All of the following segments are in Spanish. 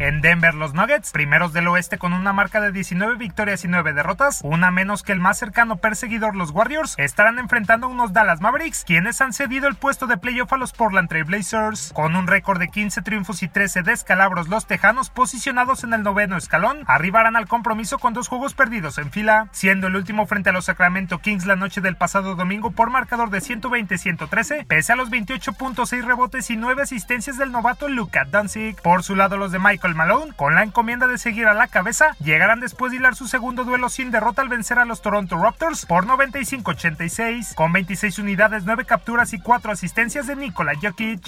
En Denver, los Nuggets, primeros del oeste con una marca de 19 victorias y 9 derrotas, una menos que el más cercano perseguidor, los Warriors, estarán enfrentando a unos Dallas Mavericks, quienes han cedido el puesto de playoff a los Portland Trail Blazers. Con un récord de 15 triunfos y 13 descalabros, los Tejanos, posicionados en el noveno escalón, arribarán al compromiso con dos juegos perdidos en fila, siendo el último frente a los Sacramento Kings la noche del pasado domingo por marcador de 120-113, pese a los 28.6 rebotes y 9 asistencias del novato Luka Doncic. Por su lado, los de Michael Malone, con la encomienda de seguir a la cabeza, llegarán después de hilar su segundo duelo sin derrota al vencer a los Toronto Raptors por 95-86, con 26 unidades, 9 capturas y 4 asistencias de Nikola Jokic.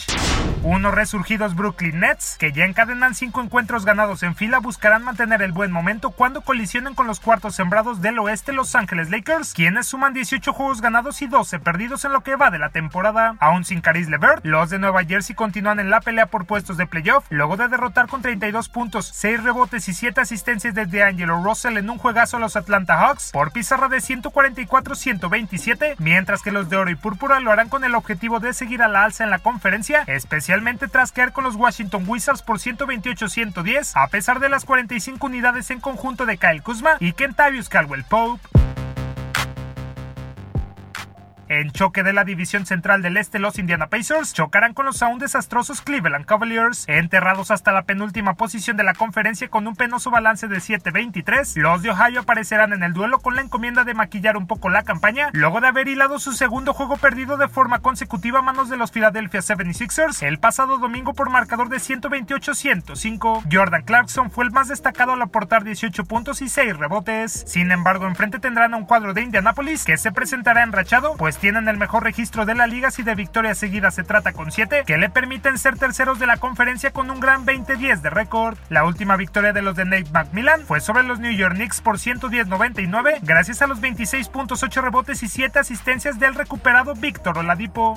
Unos resurgidos Brooklyn Nets, que ya encadenan 5 encuentros ganados en fila, buscarán mantener el buen momento cuando colisionen con los cuartos sembrados del oeste Los Ángeles Lakers, quienes suman 18 juegos ganados y 12 perdidos en lo que va de la temporada. Aún sin Caris LeVert, los de Nueva Jersey continúan en la pelea por puestos de playoff, luego de derrotar con 32 puntos, 6 rebotes y 7 asistencias desde Angelo Russell en un juegazo a los Atlanta Hawks por pizarra de 144-127, mientras que los de oro y púrpura lo harán con el objetivo de seguir a la alza en la conferencia, especialmente tras caer con los Washington Wizards por 128-110, a pesar de las 45 unidades en conjunto de Kyle Kuzma y Kentavious Caldwell Pope. En choque de la división central del este, los Indiana Pacers chocarán con los aún desastrosos Cleveland Cavaliers, enterrados hasta la penúltima posición de la conferencia con un penoso balance de 7-23. Los de Ohio aparecerán en el duelo con la encomienda de maquillar un poco la campaña, luego de haber hilado su segundo juego perdido de forma consecutiva a manos de los Philadelphia 76ers el pasado domingo por marcador de 128-105. Jordan Clarkson fue el más destacado al aportar 18 puntos y 6 rebotes. Sin embargo, enfrente tendrán a un cuadro de Indianapolis que se presentará enrachado, pues tienen el mejor registro de la liga si de victorias seguidas se trata con 7, que le permiten ser terceros de la conferencia con un gran 20-10 de récord. La última victoria de los de Nate McMillan fue sobre los New York Knicks por 110-99, gracias a los 26.8 rebotes y 7 asistencias del recuperado Víctor Oladipo.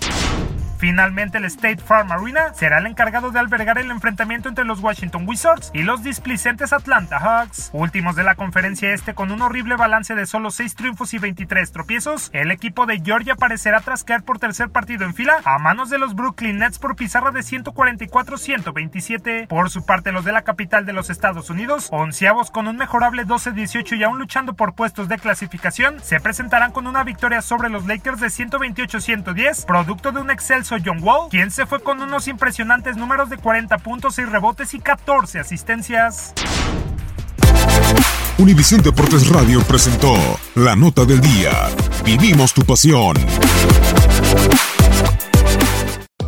Finalmente, el State Farm Arena será el encargado de albergar el enfrentamiento entre los Washington Wizards y los displicentes Atlanta Hawks. Últimos de la conferencia este con un horrible balance de solo 6 triunfos y 23 tropiezos, el equipo de Georgia parecerá trasquear por tercer partido en fila a manos de los Brooklyn Nets por pizarra de 144-127. Por su parte, los de la capital de los Estados Unidos, onceavos con un mejorable 12-18 y aún luchando por puestos de clasificación, se presentarán con una victoria sobre los Lakers de 128-110, producto de un excelso John Wall, quien se fue con unos impresionantes números de 40 puntos y rebotes y 14 asistencias. Univisión Deportes Radio presentó la nota del día. Vivimos tu pasión.